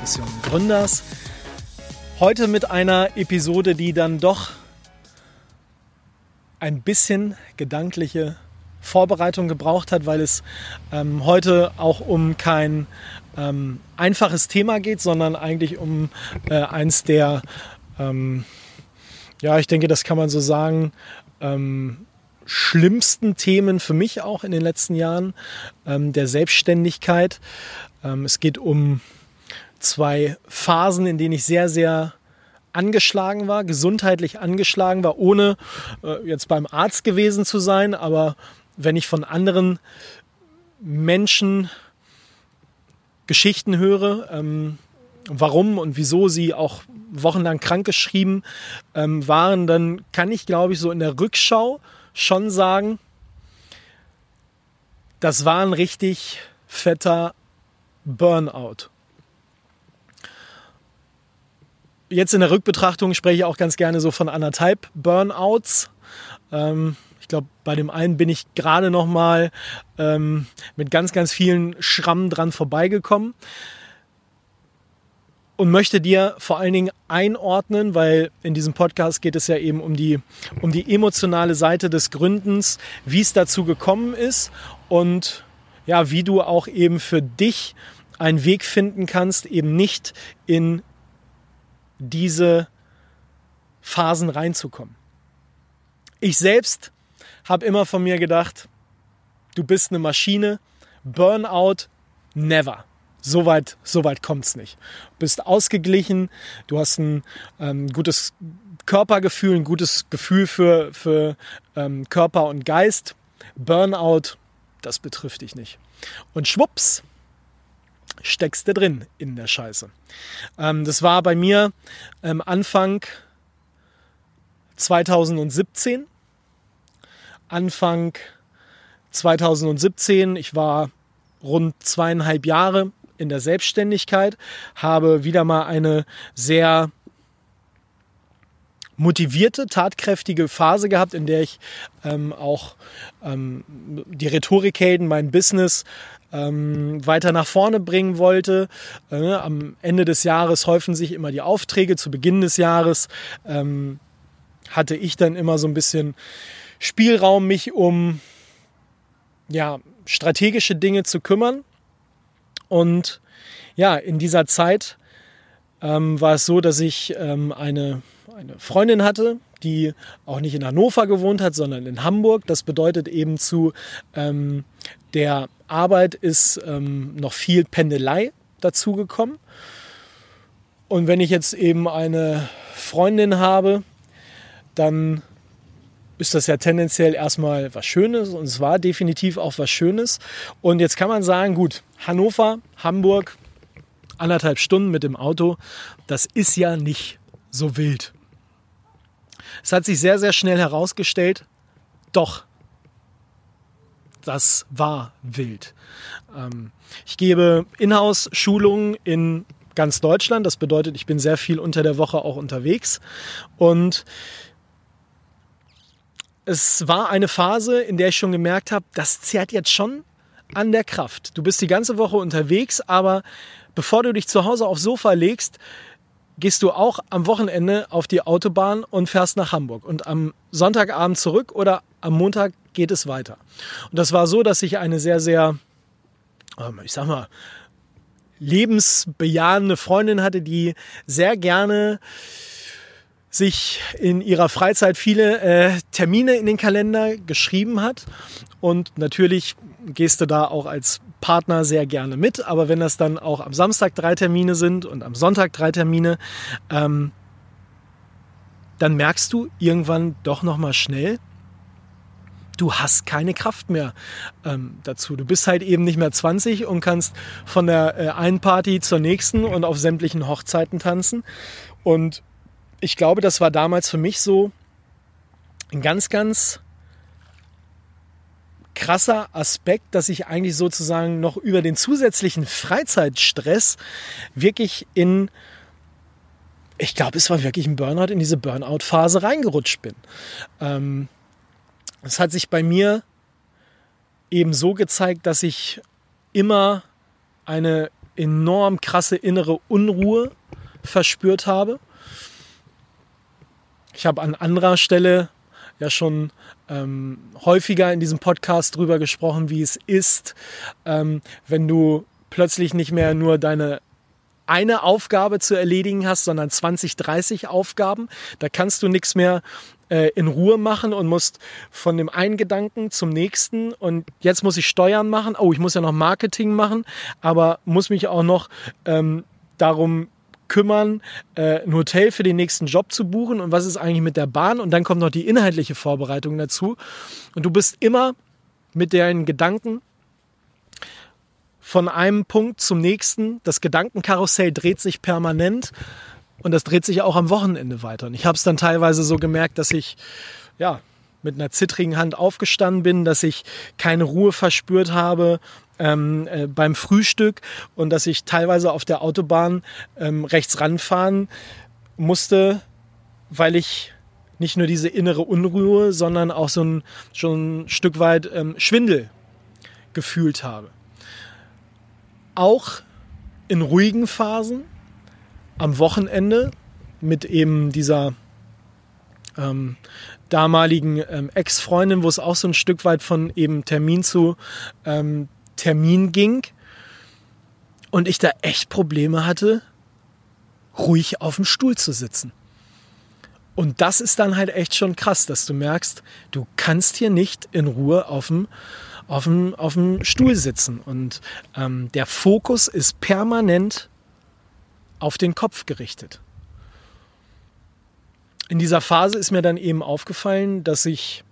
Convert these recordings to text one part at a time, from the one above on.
des Gründers. Heute mit einer Episode, die dann doch ein bisschen gedankliche Vorbereitung gebraucht hat, weil es ähm, heute auch um kein ähm, einfaches Thema geht, sondern eigentlich um äh, eins der, ähm, ja, ich denke, das kann man so sagen, ähm, schlimmsten Themen für mich auch in den letzten Jahren ähm, der Selbstständigkeit. Ähm, es geht um zwei Phasen, in denen ich sehr, sehr angeschlagen war, gesundheitlich angeschlagen war, ohne äh, jetzt beim Arzt gewesen zu sein. Aber wenn ich von anderen Menschen Geschichten höre, ähm, warum und wieso sie auch wochenlang krankgeschrieben ähm, waren, dann kann ich, glaube ich, so in der Rückschau schon sagen, das war ein richtig fetter Burnout. Jetzt in der Rückbetrachtung spreche ich auch ganz gerne so von anderthalb Burnouts. Ähm, glaube, bei dem einen bin ich gerade noch mal ähm, mit ganz, ganz vielen Schrammen dran vorbeigekommen und möchte dir vor allen Dingen einordnen, weil in diesem Podcast geht es ja eben um die, um die emotionale Seite des Gründens, wie es dazu gekommen ist und ja, wie du auch eben für dich einen Weg finden kannst, eben nicht in diese Phasen reinzukommen. Ich selbst habe immer von mir gedacht, du bist eine Maschine, Burnout, never. So weit, so weit kommt es nicht. Du bist ausgeglichen, du hast ein ähm, gutes Körpergefühl, ein gutes Gefühl für, für ähm, Körper und Geist. Burnout, das betrifft dich nicht. Und schwupps, steckst du drin in der Scheiße. Ähm, das war bei mir ähm, Anfang 2017. Anfang 2017. Ich war rund zweieinhalb Jahre in der Selbstständigkeit, habe wieder mal eine sehr motivierte, tatkräftige Phase gehabt, in der ich ähm, auch ähm, die Rhetorikhelden, mein Business ähm, weiter nach vorne bringen wollte. Äh, am Ende des Jahres häufen sich immer die Aufträge. Zu Beginn des Jahres ähm, hatte ich dann immer so ein bisschen Spielraum, mich um ja, strategische Dinge zu kümmern. Und ja, in dieser Zeit ähm, war es so, dass ich ähm, eine, eine Freundin hatte, die auch nicht in Hannover gewohnt hat, sondern in Hamburg. Das bedeutet eben zu ähm, der Arbeit ist ähm, noch viel Pendelei dazugekommen. Und wenn ich jetzt eben eine Freundin habe, dann ist das ja tendenziell erstmal was Schönes und es war definitiv auch was Schönes. Und jetzt kann man sagen, gut, Hannover, Hamburg, anderthalb Stunden mit dem Auto, das ist ja nicht so wild. Es hat sich sehr, sehr schnell herausgestellt, doch, das war wild. Ähm, ich gebe Inhouse-Schulungen in ganz Deutschland. Das bedeutet, ich bin sehr viel unter der Woche auch unterwegs. Und es war eine Phase, in der ich schon gemerkt habe, das zehrt jetzt schon an der Kraft. Du bist die ganze Woche unterwegs, aber bevor du dich zu Hause aufs Sofa legst, gehst du auch am Wochenende auf die Autobahn und fährst nach Hamburg und am Sonntagabend zurück oder am Montag geht es weiter. Und das war so, dass ich eine sehr, sehr, ähm, ich sag mal, lebensbejahende Freundin hatte, die sehr gerne sich in ihrer Freizeit viele äh, Termine in den Kalender geschrieben hat. Und natürlich gehst du da auch als Partner sehr gerne mit. Aber wenn das dann auch am Samstag drei Termine sind und am Sonntag drei Termine, ähm, dann merkst du irgendwann doch noch mal schnell, du hast keine Kraft mehr ähm, dazu. Du bist halt eben nicht mehr 20 und kannst von der äh, einen Party zur nächsten und auf sämtlichen Hochzeiten tanzen. Und ich glaube, das war damals für mich so ein ganz, ganz krasser Aspekt, dass ich eigentlich sozusagen noch über den zusätzlichen Freizeitstress wirklich in, ich glaube, es war wirklich ein Burnout, in diese Burnout-Phase reingerutscht bin. Ähm, es hat sich bei mir eben so gezeigt, dass ich immer eine enorm krasse innere Unruhe verspürt habe. Ich habe an anderer Stelle ja schon ähm, häufiger in diesem Podcast drüber gesprochen, wie es ist, ähm, wenn du plötzlich nicht mehr nur deine eine Aufgabe zu erledigen hast, sondern 20, 30 Aufgaben. Da kannst du nichts mehr äh, in Ruhe machen und musst von dem einen Gedanken zum nächsten und jetzt muss ich Steuern machen. Oh, ich muss ja noch Marketing machen, aber muss mich auch noch ähm, darum kümmern, äh, ein Hotel für den nächsten Job zu buchen und was ist eigentlich mit der Bahn und dann kommt noch die inhaltliche Vorbereitung dazu und du bist immer mit deinen Gedanken von einem Punkt zum nächsten. Das Gedankenkarussell dreht sich permanent und das dreht sich auch am Wochenende weiter. Und ich habe es dann teilweise so gemerkt, dass ich ja mit einer zittrigen Hand aufgestanden bin, dass ich keine Ruhe verspürt habe ähm, äh, beim Frühstück und dass ich teilweise auf der Autobahn ähm, rechts ranfahren musste, weil ich nicht nur diese innere Unruhe, sondern auch so ein, schon ein Stück weit ähm, Schwindel gefühlt habe. Auch in ruhigen Phasen am Wochenende mit eben dieser ähm, damaligen ähm, Ex-Freundin, wo es auch so ein Stück weit von eben Termin zu ähm, Termin ging und ich da echt Probleme hatte, ruhig auf dem Stuhl zu sitzen. Und das ist dann halt echt schon krass, dass du merkst, du kannst hier nicht in Ruhe auf dem auf dem, auf dem Stuhl sitzen. Und ähm, der Fokus ist permanent auf den Kopf gerichtet. In dieser Phase ist mir dann eben aufgefallen, dass ich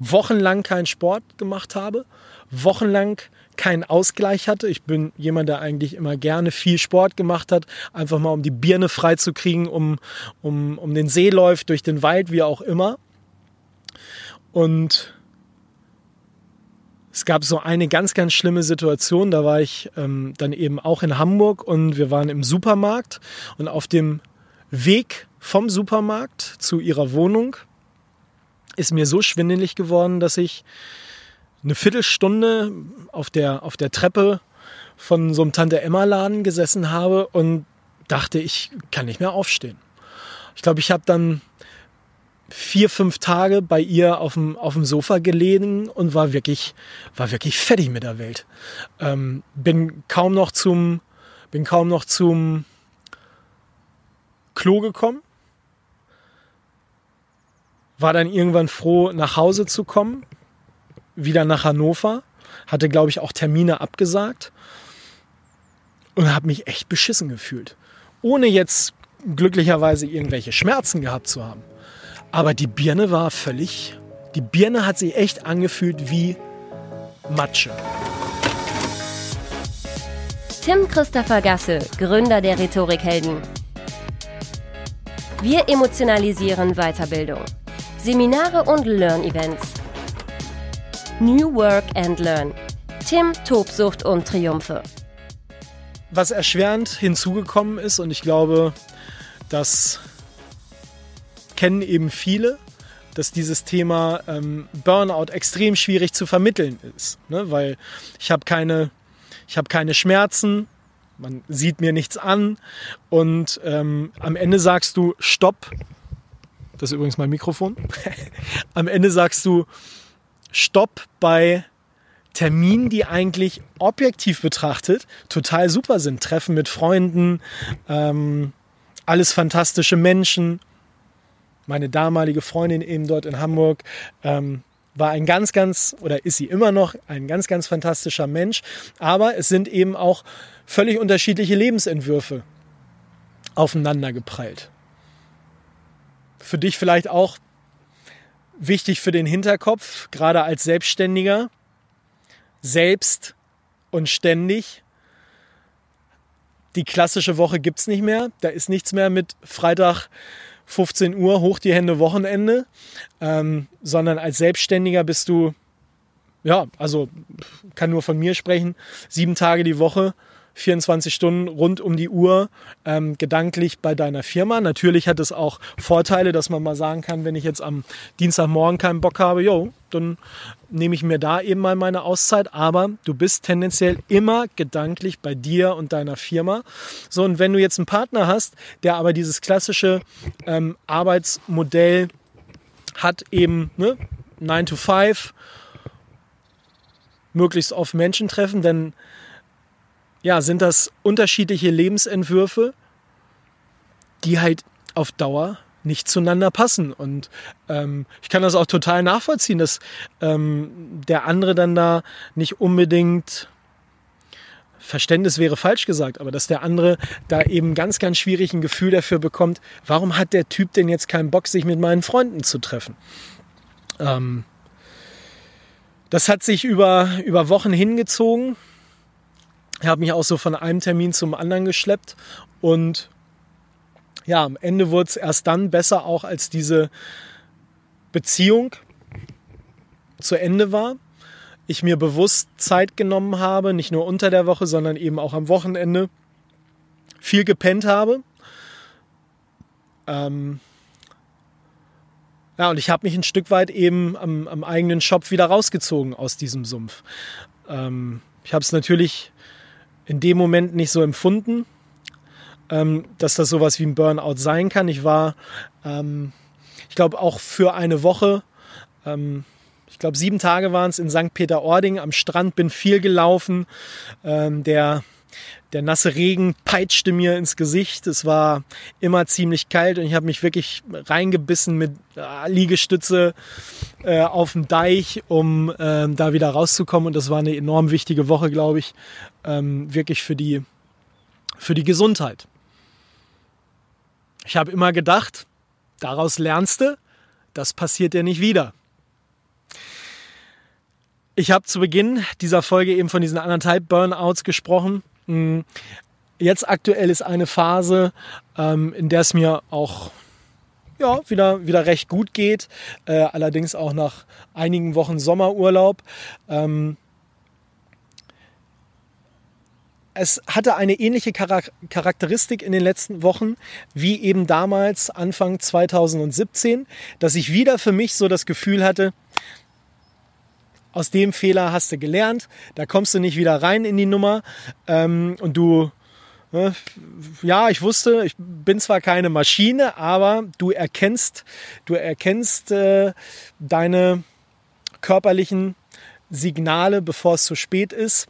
wochenlang keinen Sport gemacht habe, wochenlang keinen Ausgleich hatte. Ich bin jemand, der eigentlich immer gerne viel Sport gemacht hat, einfach mal um die Birne freizukriegen, um, um, um den See läuft, durch den Wald, wie auch immer. Und es gab so eine ganz, ganz schlimme Situation. Da war ich ähm, dann eben auch in Hamburg und wir waren im Supermarkt und auf dem Weg vom Supermarkt zu ihrer Wohnung ist mir so schwindelig geworden, dass ich eine Viertelstunde auf der, auf der Treppe von so einem Tante-Emma-Laden gesessen habe und dachte, ich kann nicht mehr aufstehen. Ich glaube, ich habe dann vier, fünf Tage bei ihr auf dem, auf dem Sofa gelegen und war wirklich, war wirklich fertig mit der Welt. Ähm, bin kaum noch zum, bin kaum noch zum Klo gekommen. War dann irgendwann froh, nach Hause zu kommen. Wieder nach Hannover. Hatte, glaube ich, auch Termine abgesagt. Und habe mich echt beschissen gefühlt. Ohne jetzt glücklicherweise irgendwelche Schmerzen gehabt zu haben. Aber die Birne war völlig. Die Birne hat sich echt angefühlt wie Matsche. Tim Christopher Gasse, Gründer der Rhetorikhelden. Wir emotionalisieren Weiterbildung. Seminare und Learn-Events. New Work and Learn. Tim, Tobsucht und Triumphe. Was erschwerend hinzugekommen ist, und ich glaube, dass kennen eben viele, dass dieses Thema ähm, Burnout extrem schwierig zu vermitteln ist, ne? weil ich habe keine, habe keine Schmerzen, man sieht mir nichts an und ähm, am Ende sagst du Stopp. Das ist übrigens mein Mikrofon. am Ende sagst du Stopp bei Terminen, die eigentlich objektiv betrachtet total super sind. Treffen mit Freunden, ähm, alles fantastische Menschen meine damalige Freundin eben dort in Hamburg ähm, war ein ganz, ganz, oder ist sie immer noch, ein ganz, ganz fantastischer Mensch. Aber es sind eben auch völlig unterschiedliche Lebensentwürfe aufeinander geprallt. Für dich vielleicht auch wichtig für den Hinterkopf, gerade als Selbstständiger, selbst und ständig. Die klassische Woche gibt es nicht mehr. Da ist nichts mehr mit Freitag 15 Uhr, hoch die Hände Wochenende, ähm, sondern als Selbstständiger bist du, ja, also kann nur von mir sprechen, sieben Tage die Woche 24 Stunden rund um die Uhr ähm, gedanklich bei deiner Firma. Natürlich hat es auch Vorteile, dass man mal sagen kann, wenn ich jetzt am Dienstagmorgen keinen Bock habe, jo, dann nehme ich mir da eben mal meine Auszeit. Aber du bist tendenziell immer gedanklich bei dir und deiner Firma. So, und wenn du jetzt einen Partner hast, der aber dieses klassische ähm, Arbeitsmodell hat, eben ne, 9 to 5, möglichst oft Menschen treffen, dann ja, sind das unterschiedliche Lebensentwürfe, die halt auf Dauer nicht zueinander passen. Und ähm, ich kann das auch total nachvollziehen, dass ähm, der andere dann da nicht unbedingt Verständnis wäre falsch gesagt, aber dass der andere da eben ganz, ganz schwierig ein Gefühl dafür bekommt, warum hat der Typ denn jetzt keinen Bock, sich mit meinen Freunden zu treffen? Ähm, das hat sich über, über Wochen hingezogen. Ich habe mich auch so von einem Termin zum anderen geschleppt und ja, am Ende wurde es erst dann besser, auch als diese Beziehung zu Ende war. Ich mir bewusst Zeit genommen habe, nicht nur unter der Woche, sondern eben auch am Wochenende viel gepennt habe. Ähm ja, und ich habe mich ein Stück weit eben am, am, eigenen Shop wieder rausgezogen aus diesem Sumpf. Ähm ich habe es natürlich in dem Moment nicht so empfunden, ähm, dass das sowas wie ein Burnout sein kann. Ich war, ähm, ich glaube, auch für eine Woche, ähm, ich glaube, sieben Tage waren es in St. Peter-Ording am Strand, bin viel gelaufen. Ähm, der der nasse Regen peitschte mir ins Gesicht. Es war immer ziemlich kalt und ich habe mich wirklich reingebissen mit äh, Liegestütze äh, auf dem Deich, um äh, da wieder rauszukommen. Und das war eine enorm wichtige Woche, glaube ich, ähm, wirklich für die, für die Gesundheit. Ich habe immer gedacht, daraus lernst du, das passiert dir nicht wieder. Ich habe zu Beginn dieser Folge eben von diesen anderthalb Burnouts gesprochen. Hm, jetzt aktuell ist eine Phase, ähm, in der es mir auch ja, wieder, wieder recht gut geht. Äh, allerdings auch nach einigen Wochen Sommerurlaub. Ähm, es hatte eine ähnliche Charakteristik in den letzten Wochen wie eben damals Anfang 2017, dass ich wieder für mich so das Gefühl hatte, aus dem Fehler hast du gelernt, da kommst du nicht wieder rein in die Nummer. Ähm, und du, äh, ja, ich wusste, ich bin zwar keine Maschine, aber du erkennst, du erkennst äh, deine körperlichen Signale, bevor es zu spät ist.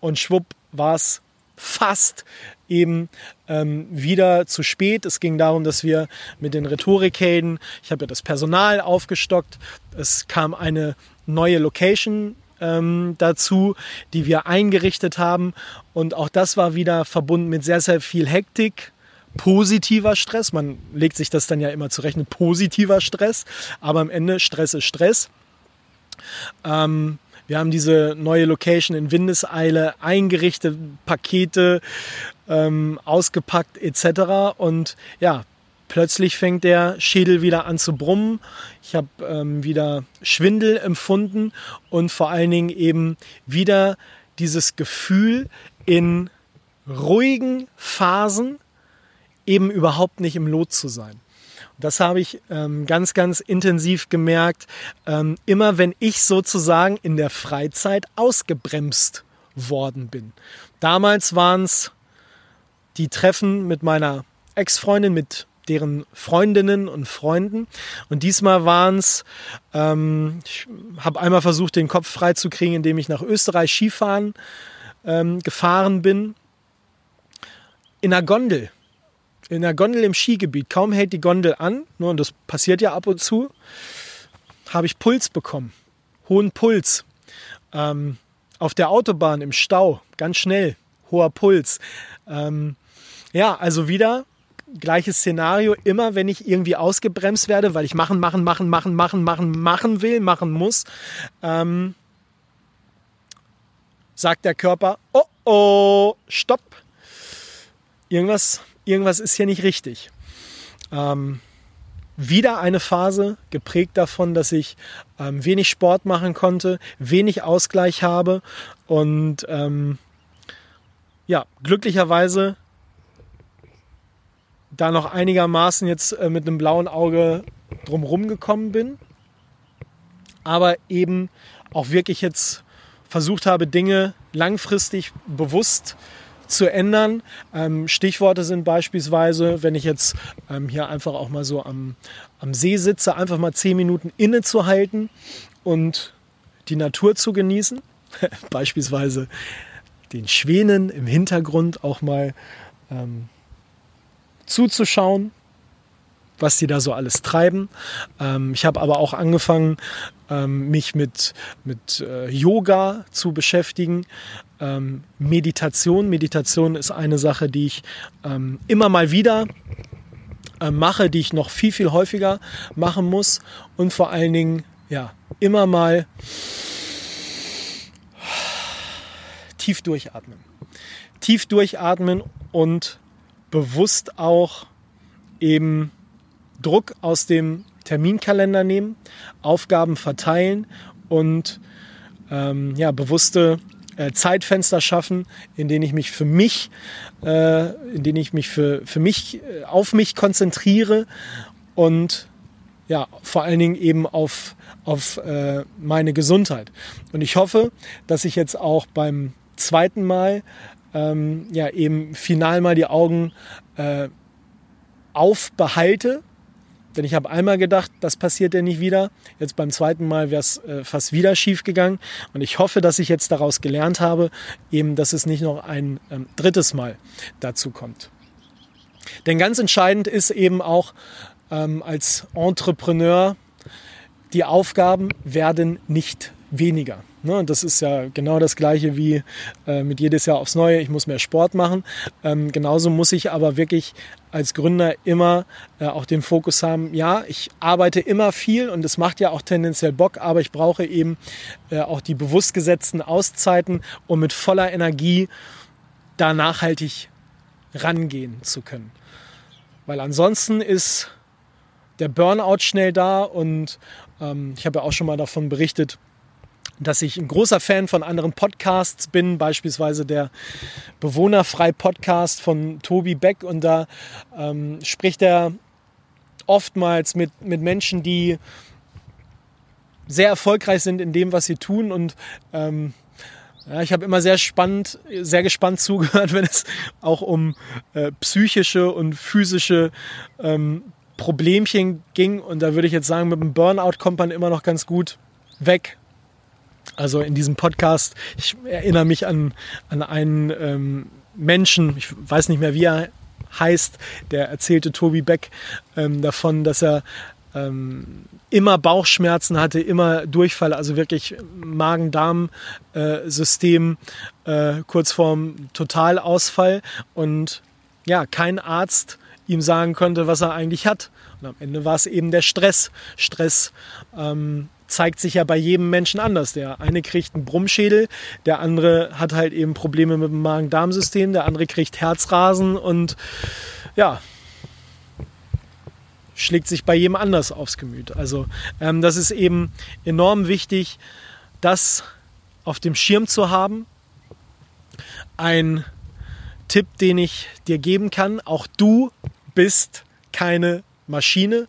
Und schwupp war es fast eben ähm, wieder zu spät. Es ging darum, dass wir mit den Rhetorikhelden, ich habe ja das Personal aufgestockt, es kam eine neue Location ähm, dazu, die wir eingerichtet haben. Und auch das war wieder verbunden mit sehr, sehr viel Hektik, positiver Stress. Man legt sich das dann ja immer zurecht positiver Stress, aber am Ende Stress ist Stress. Ähm, wir haben diese neue Location in Windeseile eingerichtet, Pakete ähm, ausgepackt etc. Und ja, Plötzlich fängt der Schädel wieder an zu brummen. Ich habe ähm, wieder Schwindel empfunden und vor allen Dingen eben wieder dieses Gefühl in ruhigen Phasen eben überhaupt nicht im Lot zu sein. Das habe ich ähm, ganz, ganz intensiv gemerkt. Ähm, immer wenn ich sozusagen in der Freizeit ausgebremst worden bin. Damals waren es die Treffen mit meiner Ex-Freundin, mit deren Freundinnen und Freunden. Und diesmal waren es, ähm, ich habe einmal versucht, den Kopf frei zu kriegen, indem ich nach Österreich Skifahren ähm, gefahren bin. In einer Gondel. In einer Gondel im Skigebiet. Kaum hält die Gondel an, nur, und das passiert ja ab und zu, habe ich Puls bekommen. Hohen Puls. Ähm, auf der Autobahn im Stau, ganz schnell, hoher Puls. Ähm, ja, also wieder gleiches Szenario. Immer wenn ich irgendwie ausgebremst werde, weil ich machen, machen, machen, machen, machen, machen, machen will, machen muss, ähm, sagt der Körper, oh oh, stopp. Irgendwas, irgendwas ist hier nicht richtig. Ähm, wieder eine Phase geprägt davon, dass ich ähm, wenig Sport machen konnte, wenig Ausgleich habe und ähm, ja, glücklicherweise da noch einigermaßen jetzt äh, mit einem blauen Auge drumherum gekommen bin, aber eben auch wirklich jetzt versucht habe, Dinge langfristig bewusst zu ändern. Ähm, Stichworte sind beispielsweise, wenn ich jetzt ähm, hier einfach auch mal so am, am See sitze, einfach mal zehn Minuten innezuhalten und die Natur zu genießen. beispielsweise den Schwänen im Hintergrund auch mal ähm, zuzuschauen, was die da so alles treiben. Ähm, ich habe aber auch angefangen, ähm, mich mit, mit äh, Yoga zu beschäftigen. Ähm, Meditation. Meditation ist eine Sache, die ich ähm, immer mal wieder äh, mache, die ich noch viel, viel häufiger machen muss und vor allen Dingen ja, immer mal tief durchatmen. Tief durchatmen und bewusst auch eben Druck aus dem Terminkalender nehmen, Aufgaben verteilen und ähm, ja, bewusste äh, Zeitfenster schaffen, in denen ich mich für mich, äh, in denen ich mich für, für mich äh, auf mich konzentriere und ja, vor allen Dingen eben auf, auf äh, meine Gesundheit. Und ich hoffe, dass ich jetzt auch beim zweiten Mal ähm, ja eben final mal die Augen äh, aufbehalte denn ich habe einmal gedacht, das passiert ja nicht wieder. Jetzt beim zweiten Mal wäre es äh, fast wieder schief gegangen. Und ich hoffe, dass ich jetzt daraus gelernt habe, eben, dass es nicht noch ein ähm, drittes Mal dazu kommt. Denn ganz entscheidend ist eben auch ähm, als Entrepreneur, die Aufgaben werden nicht weniger. Ne? Das ist ja genau das Gleiche wie äh, mit jedes Jahr aufs Neue, ich muss mehr Sport machen. Ähm, genauso muss ich aber wirklich als Gründer immer äh, auch den Fokus haben, ja, ich arbeite immer viel und es macht ja auch tendenziell Bock, aber ich brauche eben äh, auch die bewusst gesetzten Auszeiten, um mit voller Energie da nachhaltig rangehen zu können. Weil ansonsten ist der Burnout schnell da und ähm, ich habe ja auch schon mal davon berichtet, dass ich ein großer Fan von anderen Podcasts bin, beispielsweise der Bewohnerfrei-Podcast von Tobi Beck. Und da ähm, spricht er oftmals mit, mit Menschen, die sehr erfolgreich sind in dem, was sie tun. Und ähm, ja, ich habe immer sehr spannend, sehr gespannt zugehört, wenn es auch um äh, psychische und physische ähm, Problemchen ging. Und da würde ich jetzt sagen, mit dem Burnout kommt man immer noch ganz gut weg. Also in diesem Podcast, ich erinnere mich an, an einen ähm, Menschen, ich weiß nicht mehr, wie er heißt, der erzählte Tobi Beck ähm, davon, dass er ähm, immer Bauchschmerzen hatte, immer Durchfall, also wirklich Magen-Darm-System äh, kurz vorm Totalausfall und ja, kein Arzt ihm sagen konnte, was er eigentlich hat. Und am Ende war es eben der Stress. Stress ähm, zeigt sich ja bei jedem Menschen anders. Der eine kriegt einen Brummschädel, der andere hat halt eben Probleme mit dem Magen-Darm-System, der andere kriegt Herzrasen und ja, schlägt sich bei jedem anders aufs Gemüt. Also ähm, das ist eben enorm wichtig, das auf dem Schirm zu haben. Ein Tipp, den ich dir geben kann, auch du bist keine Maschine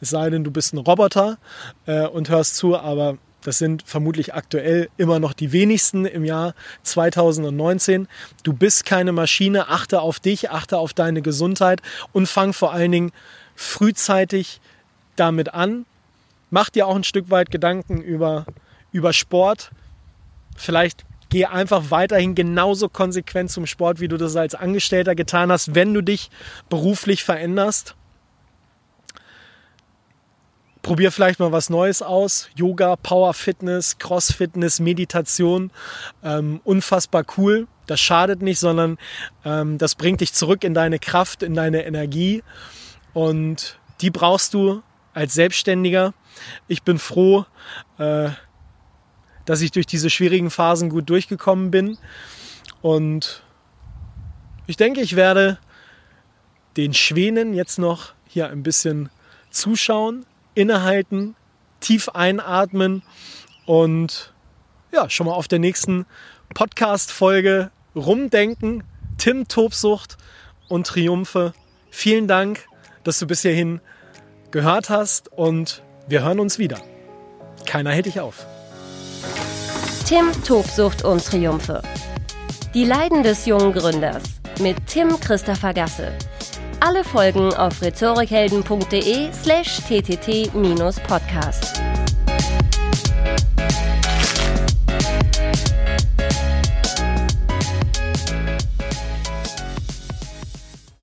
es sei denn, du bist ein Roboter äh, und hörst zu, aber das sind vermutlich aktuell immer noch die wenigsten im Jahr 2019. Du bist keine Maschine, achte auf dich, achte auf deine Gesundheit und fang vor allen Dingen frühzeitig damit an. Mach dir auch ein Stück weit Gedanken über, über Sport. Vielleicht geh einfach weiterhin genauso konsequent zum Sport, wie du das als Angestellter getan hast, wenn du dich beruflich veränderst probier vielleicht mal was Neues aus. Yoga, Power Fitness, Cross Fitness, Meditation. Ähm, unfassbar cool. Das schadet nicht, sondern ähm, das bringt dich zurück in deine Kraft, in deine Energie. Und die brauchst du als Selbstständiger. Ich bin froh, äh, dass ich durch diese schwierigen Phasen gut durchgekommen bin. Und ich denke, ich werde den Schwänen jetzt noch hier ein bisschen zuschauen, innehalten, tief einatmen und ja, schon mal auf der nächsten Podcast-Folge rumdenken. Tim Tobsucht und Triumphe. Vielen Dank, dass du bis hierhin gehört hast und wir hören uns wieder. Keiner hält dich auf. Tim Tobsucht und Triumphe. Die Leiden des jungen Gründers mit Tim Christopher Gasse. Alle Folgen auf rhetorikhelden.de slash ttt-podcast.